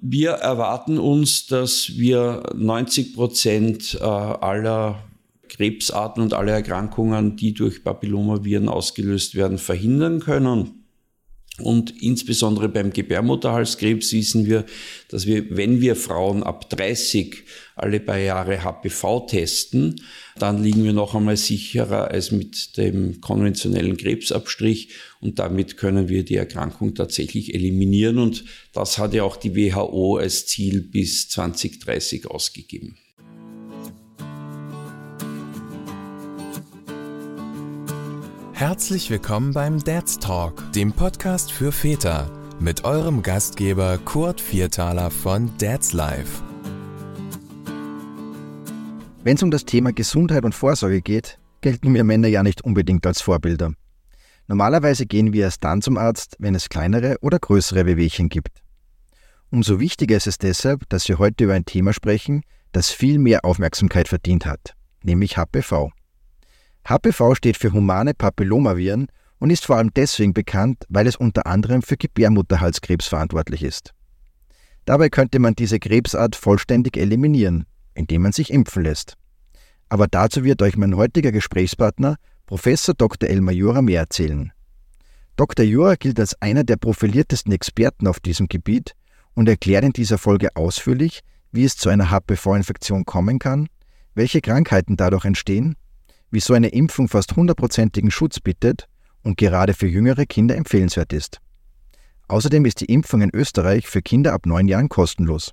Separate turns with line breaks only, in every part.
wir erwarten uns, dass wir 90 Prozent äh, aller Krebsarten und aller Erkrankungen, die durch Papillomaviren ausgelöst werden, verhindern können. Und insbesondere beim Gebärmutterhalskrebs wissen wir, dass wir, wenn wir Frauen ab 30 alle paar Jahre HPV testen, dann liegen wir noch einmal sicherer als mit dem konventionellen Krebsabstrich und damit können wir die Erkrankung tatsächlich eliminieren und das hat ja auch die WHO als Ziel bis 2030 ausgegeben.
Herzlich willkommen beim Dad's Talk, dem Podcast für Väter, mit eurem Gastgeber Kurt Viertaler von Dad's Life.
Wenn es um das Thema Gesundheit und Vorsorge geht, gelten wir Männer ja nicht unbedingt als Vorbilder. Normalerweise gehen wir erst dann zum Arzt, wenn es kleinere oder größere Wehwehchen gibt. Umso wichtiger ist es deshalb, dass wir heute über ein Thema sprechen, das viel mehr Aufmerksamkeit verdient hat, nämlich HPV. HPV steht für humane Papillomaviren und ist vor allem deswegen bekannt, weil es unter anderem für Gebärmutterhalskrebs verantwortlich ist. Dabei könnte man diese Krebsart vollständig eliminieren, indem man sich impfen lässt. Aber dazu wird euch mein heutiger Gesprächspartner, Professor Dr. Elmar Jura, mehr erzählen. Dr. Jura gilt als einer der profiliertesten Experten auf diesem Gebiet und erklärt in dieser Folge ausführlich, wie es zu einer HPV-Infektion kommen kann, welche Krankheiten dadurch entstehen wie so eine Impfung fast hundertprozentigen Schutz bietet und gerade für jüngere Kinder empfehlenswert ist. Außerdem ist die Impfung in Österreich für Kinder ab neun Jahren kostenlos.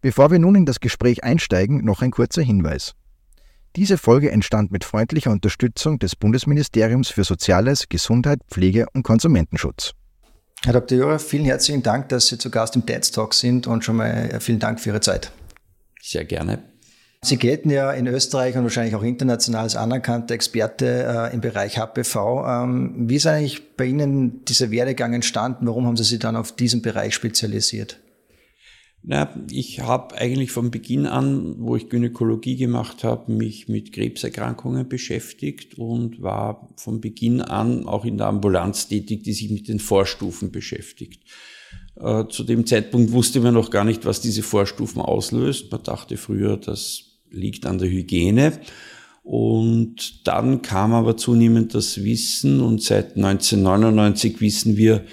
Bevor wir nun in das Gespräch einsteigen, noch ein kurzer Hinweis. Diese Folge entstand mit freundlicher Unterstützung des Bundesministeriums für Soziales, Gesundheit, Pflege und Konsumentenschutz.
Herr Dr. Jura, vielen herzlichen Dank, dass Sie zu Gast im TED Talk sind und schon mal vielen Dank für Ihre Zeit.
Sehr gerne.
Sie gelten ja in Österreich und wahrscheinlich auch international als anerkannter Experte äh, im Bereich HPV. Ähm, wie ist eigentlich bei Ihnen dieser Werdegang entstanden? Warum haben Sie sich dann auf diesen Bereich spezialisiert?
Na, ich habe eigentlich von Beginn an, wo ich Gynäkologie gemacht habe, mich mit Krebserkrankungen beschäftigt und war von Beginn an auch in der Ambulanz tätig, die sich mit den Vorstufen beschäftigt. Äh, zu dem Zeitpunkt wusste man noch gar nicht, was diese Vorstufen auslöst. Man dachte früher, das liegt an der Hygiene. Und dann kam aber zunehmend das Wissen und seit 1999 wissen wir,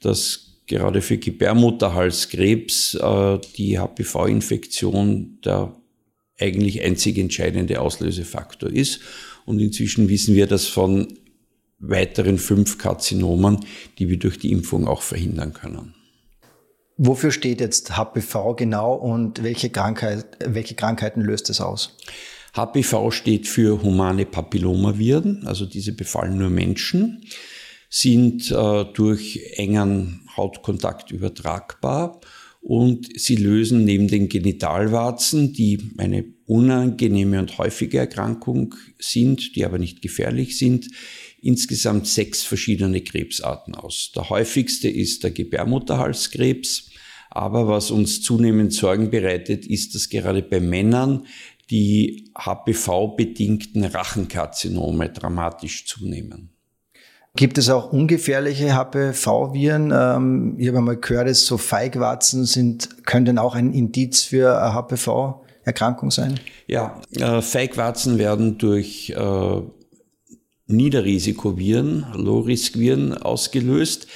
dass gerade für Gebärmutterhalskrebs äh, die HPV-Infektion der eigentlich einzig entscheidende Auslösefaktor ist. Und inzwischen wissen wir das von weiteren fünf Karzinomen, die wir durch die Impfung auch verhindern können.
Wofür steht jetzt HPV genau und welche, Krankheit, welche Krankheiten löst es aus?
HPV steht für humane Papillomaviren, also diese befallen nur Menschen, sind äh, durch engen Hautkontakt übertragbar und sie lösen neben den Genitalwarzen, die eine unangenehme und häufige Erkrankung sind, die aber nicht gefährlich sind, insgesamt sechs verschiedene Krebsarten aus. Der häufigste ist der Gebärmutterhalskrebs. Aber was uns zunehmend Sorgen bereitet, ist, dass gerade bei Männern die HPV-bedingten Rachenkarzinome dramatisch zunehmen.
Gibt es auch ungefährliche HPV-Viren? Ähm, ich habe einmal gehört, dass so Feigwarzen sind, könnten auch ein Indiz für HPV-Erkrankung sein?
Ja, äh, Feigwarzen werden durch äh, Niederrisikoviren, Low-Risk-Viren ausgelöst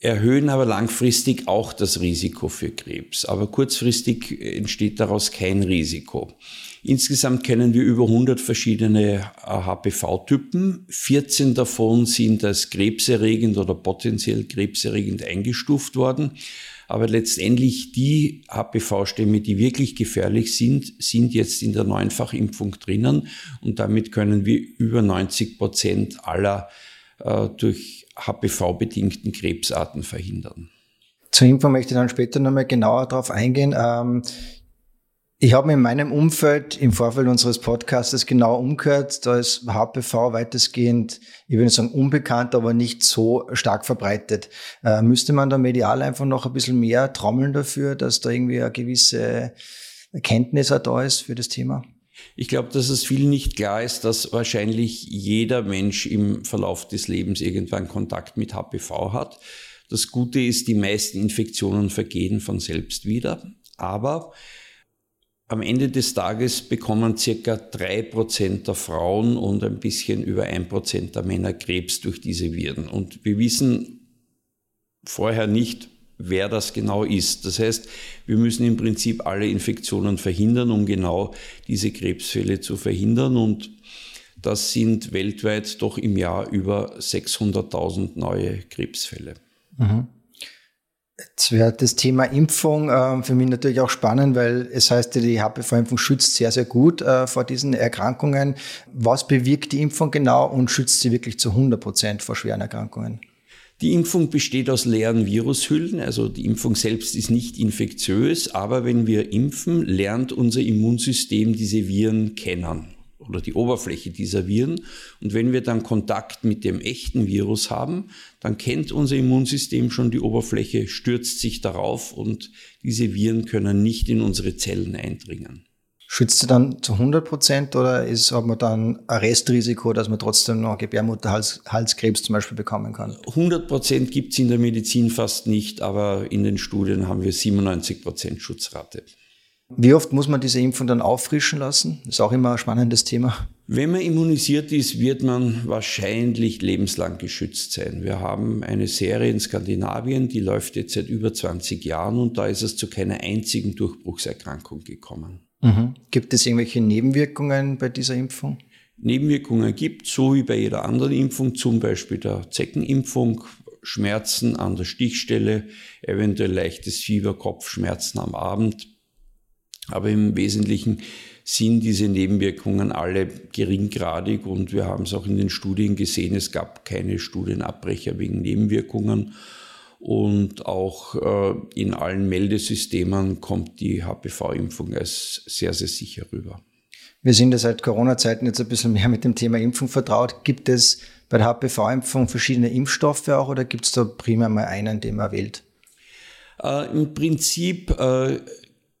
erhöhen aber langfristig auch das Risiko für Krebs. Aber kurzfristig entsteht daraus kein Risiko. Insgesamt kennen wir über 100 verschiedene HPV-Typen. 14 davon sind als krebserregend oder potenziell krebserregend eingestuft worden. Aber letztendlich die HPV-Stämme, die wirklich gefährlich sind, sind jetzt in der Neunfachimpfung drinnen. Und damit können wir über 90 Prozent aller äh, durch HPV-bedingten Krebsarten verhindern.
Zur Info möchte ich dann später nochmal genauer darauf eingehen. Ähm, ich habe in meinem Umfeld im Vorfeld unseres Podcasts genau umgehört. Da ist HPV weitestgehend, ich würde sagen unbekannt, aber nicht so stark verbreitet. Äh, müsste man da medial einfach noch ein bisschen mehr trommeln dafür, dass da irgendwie eine gewisse Erkenntnis da ist für das Thema?
Ich glaube, dass es vielen nicht klar ist, dass wahrscheinlich jeder Mensch im Verlauf des Lebens irgendwann Kontakt mit HPV hat. Das Gute ist, die meisten Infektionen vergehen von selbst wieder, aber am Ende des Tages bekommen circa drei Prozent der Frauen und ein bisschen über ein Prozent der Männer Krebs durch diese Viren. Und wir wissen vorher nicht, wer das genau ist. Das heißt, wir müssen im Prinzip alle Infektionen verhindern, um genau diese Krebsfälle zu verhindern. Und das sind weltweit doch im Jahr über 600.000 neue Krebsfälle. Mhm.
Jetzt wäre das Thema Impfung äh, für mich natürlich auch spannend, weil es heißt, die HPV-Impfung schützt sehr, sehr gut äh, vor diesen Erkrankungen. Was bewirkt die Impfung genau und schützt sie wirklich zu 100 Prozent vor schweren Erkrankungen?
Die Impfung besteht aus leeren Virushüllen, also die Impfung selbst ist nicht infektiös, aber wenn wir impfen, lernt unser Immunsystem diese Viren kennen oder die Oberfläche dieser Viren. Und wenn wir dann Kontakt mit dem echten Virus haben, dann kennt unser Immunsystem schon die Oberfläche, stürzt sich darauf und diese Viren können nicht in unsere Zellen eindringen.
Schützt sie dann zu 100 Prozent oder ist, hat man dann ein Restrisiko, dass man trotzdem noch Gebärmutterhalskrebs zum Beispiel bekommen kann?
100 Prozent gibt es in der Medizin fast nicht, aber in den Studien haben wir 97 Prozent Schutzrate.
Wie oft muss man diese Impfung dann auffrischen lassen? Das ist auch immer ein spannendes Thema.
Wenn man immunisiert ist, wird man wahrscheinlich lebenslang geschützt sein. Wir haben eine Serie in Skandinavien, die läuft jetzt seit über 20 Jahren und da ist es zu keiner einzigen Durchbruchserkrankung gekommen.
Mhm. Gibt es irgendwelche Nebenwirkungen bei dieser Impfung?
Nebenwirkungen gibt, so wie bei jeder anderen Impfung, zum Beispiel der Zeckenimpfung, Schmerzen an der Stichstelle, eventuell leichtes Fieber, Kopfschmerzen am Abend. Aber im Wesentlichen sind diese Nebenwirkungen alle geringgradig und wir haben es auch in den Studien gesehen, es gab keine Studienabbrecher wegen Nebenwirkungen und auch äh, in allen Meldesystemen kommt die HPV-Impfung als sehr, sehr sicher rüber.
Wir sind ja seit Corona-Zeiten jetzt ein bisschen mehr mit dem Thema Impfung vertraut. Gibt es bei der HPV-Impfung verschiedene Impfstoffe auch oder gibt es da primär mal einen, den man wählt?
Äh, Im Prinzip äh,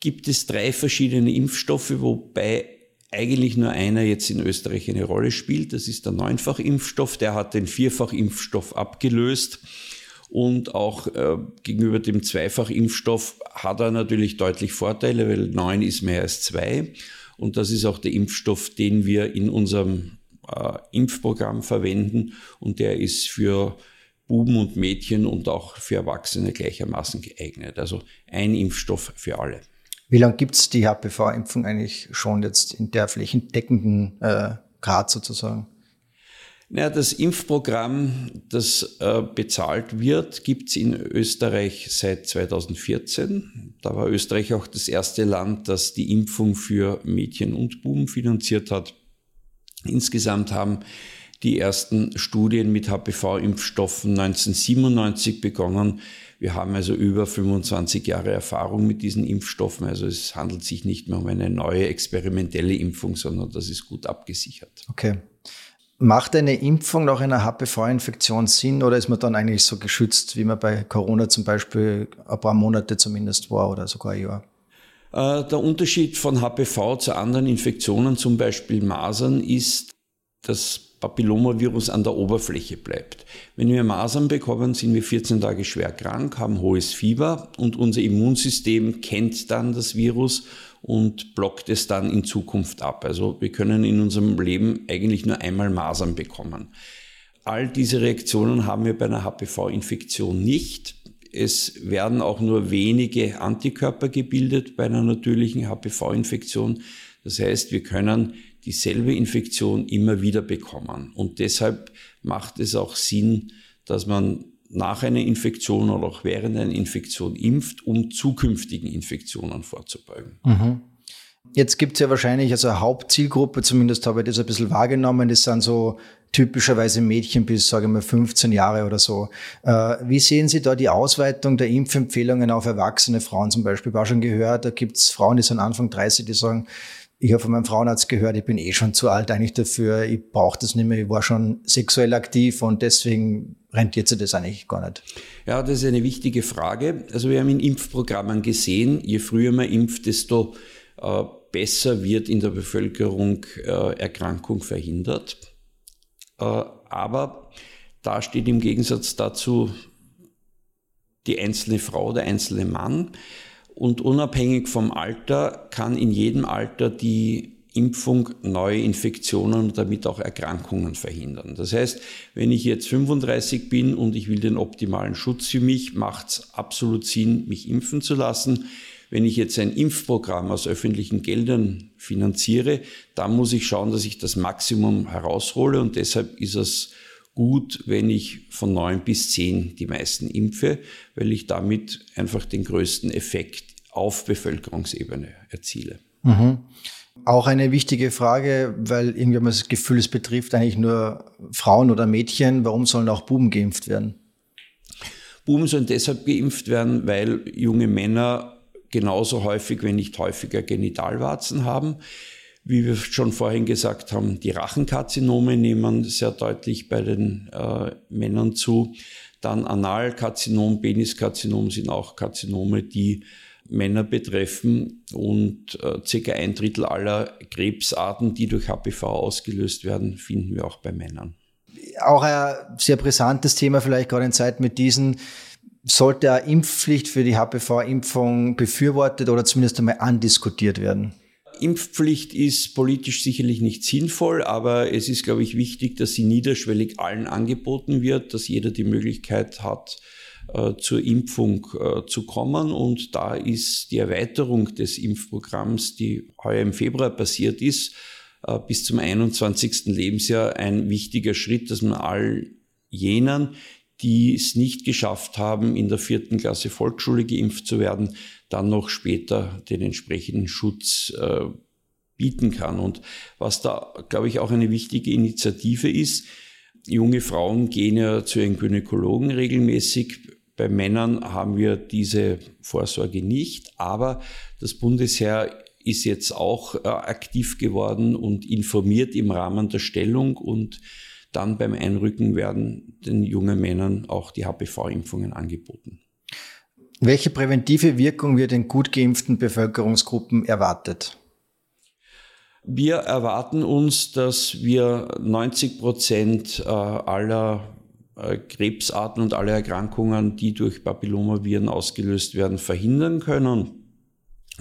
gibt es drei verschiedene Impfstoffe, wobei eigentlich nur einer jetzt in Österreich eine Rolle spielt. Das ist der Neunfachimpfstoff. Der hat den Vierfachimpfstoff abgelöst. Und auch äh, gegenüber dem Zweifachimpfstoff hat er natürlich deutlich Vorteile, weil neun ist mehr als zwei. Und das ist auch der Impfstoff, den wir in unserem äh, Impfprogramm verwenden. Und der ist für Buben und Mädchen und auch für Erwachsene gleichermaßen geeignet. Also ein Impfstoff für alle.
Wie lange gibt es die HPV-Impfung eigentlich schon jetzt in der flächendeckenden äh, Grad sozusagen?
Naja, das Impfprogramm, das äh, bezahlt wird, gibt es in Österreich seit 2014. Da war Österreich auch das erste Land, das die Impfung für Mädchen und Buben finanziert hat. Insgesamt haben die ersten Studien mit HPV-Impfstoffen 1997 begonnen. Wir haben also über 25 Jahre Erfahrung mit diesen Impfstoffen. Also es handelt sich nicht mehr um eine neue experimentelle Impfung, sondern das ist gut abgesichert.
Okay. Macht eine Impfung nach einer HPV-Infektion Sinn oder ist man dann eigentlich so geschützt, wie man bei Corona zum Beispiel ein paar Monate zumindest war oder sogar ein Jahr?
Äh, der Unterschied von HPV zu anderen Infektionen, zum Beispiel Masern, ist, dass Papillomavirus an der Oberfläche bleibt. Wenn wir Masern bekommen, sind wir 14 Tage schwer krank, haben hohes Fieber und unser Immunsystem kennt dann das Virus und blockt es dann in Zukunft ab. Also wir können in unserem Leben eigentlich nur einmal Masern bekommen. All diese Reaktionen haben wir bei einer HPV-Infektion nicht. Es werden auch nur wenige Antikörper gebildet bei einer natürlichen HPV-Infektion. Das heißt, wir können dieselbe Infektion immer wieder bekommen. Und deshalb macht es auch Sinn, dass man nach einer Infektion oder auch während einer Infektion impft, um zukünftigen Infektionen vorzubeugen. Mhm.
Jetzt gibt es ja wahrscheinlich also Hauptzielgruppe, zumindest habe ich das ein bisschen wahrgenommen, das sind so typischerweise Mädchen bis, sage ich mal, 15 Jahre oder so. Äh, wie sehen Sie da die Ausweitung der Impfempfehlungen auf erwachsene Frauen zum Beispiel? Ich habe auch schon gehört, da gibt es Frauen, die sind Anfang 30, die sagen, ich habe von meinem Frauenarzt gehört, ich bin eh schon zu alt eigentlich dafür, ich brauche das nicht mehr, ich war schon sexuell aktiv und deswegen rentiert sich das eigentlich gar nicht.
Ja, das ist eine wichtige Frage. Also wir haben in Impfprogrammen gesehen, je früher man impft, desto äh, besser wird in der Bevölkerung äh, Erkrankung verhindert. Äh, aber da steht im Gegensatz dazu die einzelne Frau, der einzelne Mann. Und unabhängig vom Alter kann in jedem Alter die Impfung neue Infektionen und damit auch Erkrankungen verhindern. Das heißt, wenn ich jetzt 35 bin und ich will den optimalen Schutz für mich, macht es absolut Sinn, mich impfen zu lassen. Wenn ich jetzt ein Impfprogramm aus öffentlichen Geldern finanziere, dann muss ich schauen, dass ich das Maximum heraushole und deshalb ist es gut, wenn ich von neun bis zehn die meisten impfe, weil ich damit einfach den größten Effekt auf Bevölkerungsebene erziele.
Mhm. Auch eine wichtige Frage, weil irgendwie haben wir das Gefühl, es betrifft eigentlich nur Frauen oder Mädchen. Warum sollen auch Buben geimpft werden?
Buben sollen deshalb geimpft werden, weil junge Männer genauso häufig, wenn nicht häufiger Genitalwarzen haben. Wie wir schon vorhin gesagt haben, die Rachenkarzinome nehmen sehr deutlich bei den äh, Männern zu. Dann Analkarzinom, Peniskarzinom sind auch Karzinome, die Männer betreffen und äh, circa ein Drittel aller Krebsarten, die durch HPV ausgelöst werden, finden wir auch bei Männern.
Auch ein sehr brisantes Thema, vielleicht gerade in Zeiten mit diesen. Sollte eine Impfpflicht für die HPV-Impfung befürwortet oder zumindest einmal andiskutiert werden?
Impfpflicht ist politisch sicherlich nicht sinnvoll, aber es ist, glaube ich, wichtig, dass sie niederschwellig allen angeboten wird, dass jeder die Möglichkeit hat, zur Impfung äh, zu kommen. Und da ist die Erweiterung des Impfprogramms, die heuer im Februar passiert ist, äh, bis zum 21. Lebensjahr ein wichtiger Schritt, dass man all jenen, die es nicht geschafft haben, in der vierten Klasse Volksschule geimpft zu werden, dann noch später den entsprechenden Schutz äh, bieten kann. Und was da, glaube ich, auch eine wichtige Initiative ist, junge Frauen gehen ja zu ihren Gynäkologen regelmäßig. Bei Männern haben wir diese Vorsorge nicht, aber das Bundesheer ist jetzt auch äh, aktiv geworden und informiert im Rahmen der Stellung und dann beim Einrücken werden den jungen Männern auch die HPV-Impfungen angeboten.
Welche präventive Wirkung wird in gut geimpften Bevölkerungsgruppen erwartet?
Wir erwarten uns, dass wir 90 Prozent äh, aller Krebsarten und alle Erkrankungen, die durch Papillomaviren ausgelöst werden, verhindern können.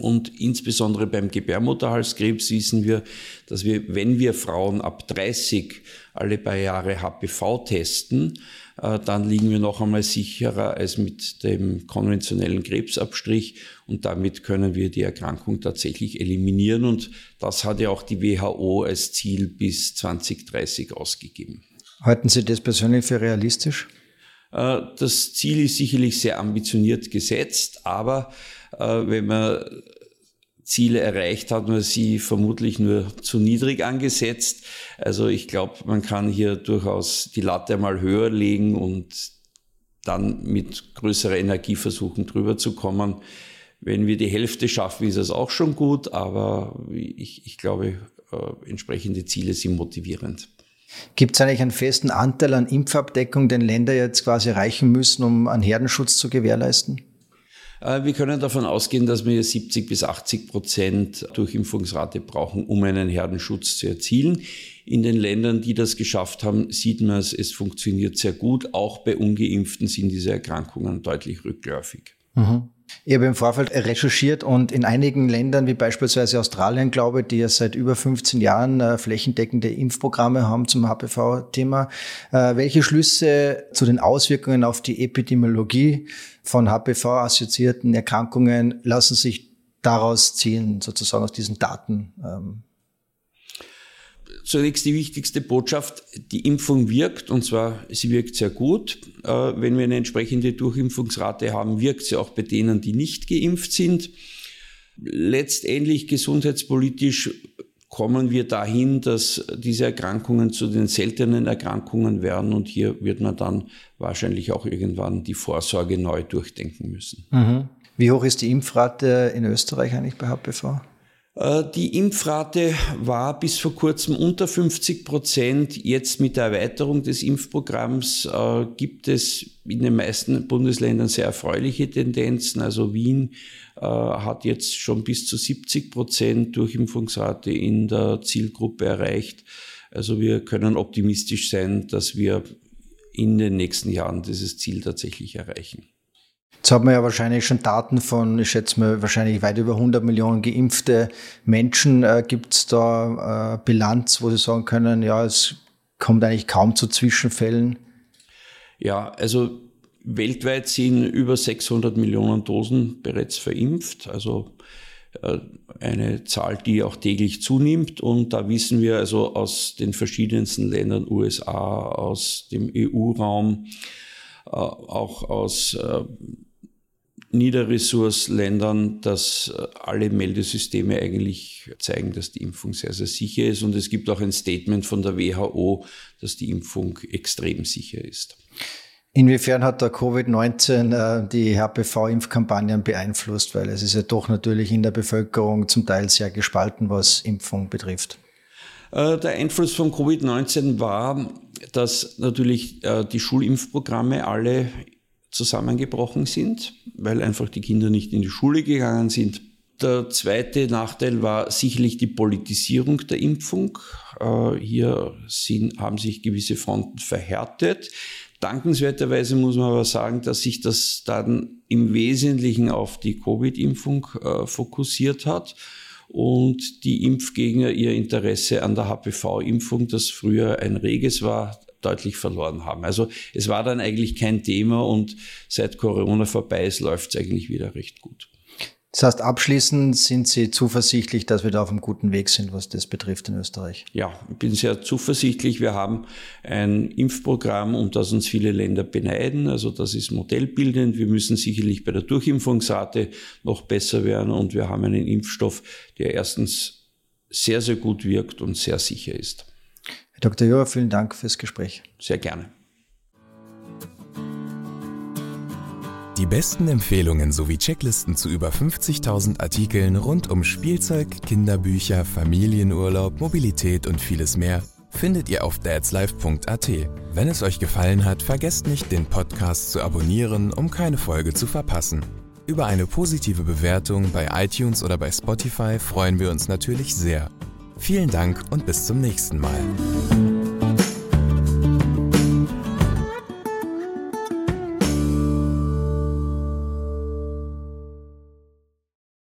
Und insbesondere beim Gebärmutterhalskrebs wissen wir, dass wir, wenn wir Frauen ab 30 alle paar Jahre HPV testen, äh, dann liegen wir noch einmal sicherer als mit dem konventionellen Krebsabstrich und damit können wir die Erkrankung tatsächlich eliminieren und das hat ja auch die WHO als Ziel bis 2030 ausgegeben.
Halten Sie das persönlich für realistisch?
Äh, das Ziel ist sicherlich sehr ambitioniert gesetzt, aber äh, wenn man Ziele erreicht, hat man sie vermutlich nur zu niedrig angesetzt. Also ich glaube, man kann hier durchaus die Latte mal höher legen und dann mit größerer Energie versuchen, drüber zu kommen. Wenn wir die Hälfte schaffen, ist es auch schon gut, aber ich, ich glaube, äh, entsprechende Ziele sind motivierend.
Gibt es eigentlich einen festen Anteil an Impfabdeckung, den Länder jetzt quasi erreichen müssen, um einen Herdenschutz zu gewährleisten?
Äh, wir können davon ausgehen, dass wir 70 bis 80 Prozent Durchimpfungsrate brauchen, um einen Herdenschutz zu erzielen. In den Ländern, die das geschafft haben, sieht man es, es funktioniert sehr gut. Auch bei ungeimpften sind diese Erkrankungen deutlich rückläufig.
Mhm. Ich habe im Vorfeld recherchiert und in einigen Ländern, wie beispielsweise Australien, glaube ich, die ja seit über 15 Jahren äh, flächendeckende Impfprogramme haben zum HPV-Thema, äh, welche Schlüsse zu den Auswirkungen auf die Epidemiologie von HPV-assoziierten Erkrankungen lassen sich daraus ziehen, sozusagen aus diesen Daten?
Zunächst die wichtigste Botschaft, die Impfung wirkt und zwar sie wirkt sehr gut. Äh, wenn wir eine entsprechende Durchimpfungsrate haben, wirkt sie auch bei denen, die nicht geimpft sind. Letztendlich gesundheitspolitisch kommen wir dahin, dass diese Erkrankungen zu den seltenen Erkrankungen werden und hier wird man dann wahrscheinlich auch irgendwann die Vorsorge neu durchdenken müssen.
Mhm. Wie hoch ist die Impfrate in Österreich eigentlich bei HPV?
Äh, die Impfrate war bis vor kurzem unter 50 Prozent. Jetzt mit der Erweiterung des Impfprogramms äh, gibt es in den meisten Bundesländern sehr erfreuliche Tendenzen. Also Wien äh, hat jetzt schon bis zu 70 Prozent Durchimpfungsrate in der Zielgruppe erreicht. Also wir können optimistisch sein, dass wir in den nächsten Jahren dieses Ziel tatsächlich erreichen.
Jetzt hat man ja wahrscheinlich schon Daten von, ich schätze mal, wahrscheinlich weit über 100 Millionen geimpfte Menschen. Äh, Gibt es da äh, Bilanz, wo Sie sagen können, ja, es kommt eigentlich kaum zu Zwischenfällen?
Ja, also weltweit sind über 600 Millionen Dosen bereits verimpft. Also äh, eine Zahl, die auch täglich zunimmt. Und da wissen wir also aus den verschiedensten Ländern, USA, aus dem EU-Raum, auch aus äh, Niederressource-Ländern, dass alle Meldesysteme eigentlich zeigen, dass die Impfung sehr, sehr sicher ist. Und es gibt auch ein Statement von der WHO, dass die Impfung extrem sicher ist.
Inwiefern hat der Covid-19 äh, die HPV-Impfkampagnen beeinflusst? Weil es ist ja doch natürlich in der Bevölkerung zum Teil sehr gespalten, was Impfung betrifft.
Äh, der Einfluss von Covid-19 war, dass natürlich äh, die Schulimpfprogramme alle zusammengebrochen sind, weil einfach die Kinder nicht in die Schule gegangen sind. Der zweite Nachteil war sicherlich die Politisierung der Impfung. Hier sind, haben sich gewisse Fronten verhärtet. Dankenswerterweise muss man aber sagen, dass sich das dann im Wesentlichen auf die Covid-Impfung äh, fokussiert hat und die Impfgegner ihr Interesse an der HPV-Impfung, das früher ein reges war, deutlich verloren haben. Also es war dann eigentlich kein Thema und seit Corona vorbei ist, läuft es eigentlich wieder recht gut.
Das heißt, abschließend sind Sie zuversichtlich, dass wir da auf einem guten Weg sind, was das betrifft in Österreich?
Ja, ich bin sehr zuversichtlich. Wir haben ein Impfprogramm, um das uns viele Länder beneiden. Also das ist modellbildend. Wir müssen sicherlich bei der Durchimpfungsrate noch besser werden und wir haben einen Impfstoff, der erstens sehr, sehr gut wirkt und sehr sicher ist.
Herr Dr. Joa, vielen Dank fürs Gespräch.
Sehr gerne.
Die besten Empfehlungen sowie Checklisten zu über 50.000 Artikeln rund um Spielzeug, Kinderbücher, Familienurlaub, Mobilität und vieles mehr findet ihr auf dadslife.at. Wenn es euch gefallen hat, vergesst nicht, den Podcast zu abonnieren, um keine Folge zu verpassen. Über eine positive Bewertung bei iTunes oder bei Spotify freuen wir uns natürlich sehr. Vielen Dank und bis zum nächsten Mal.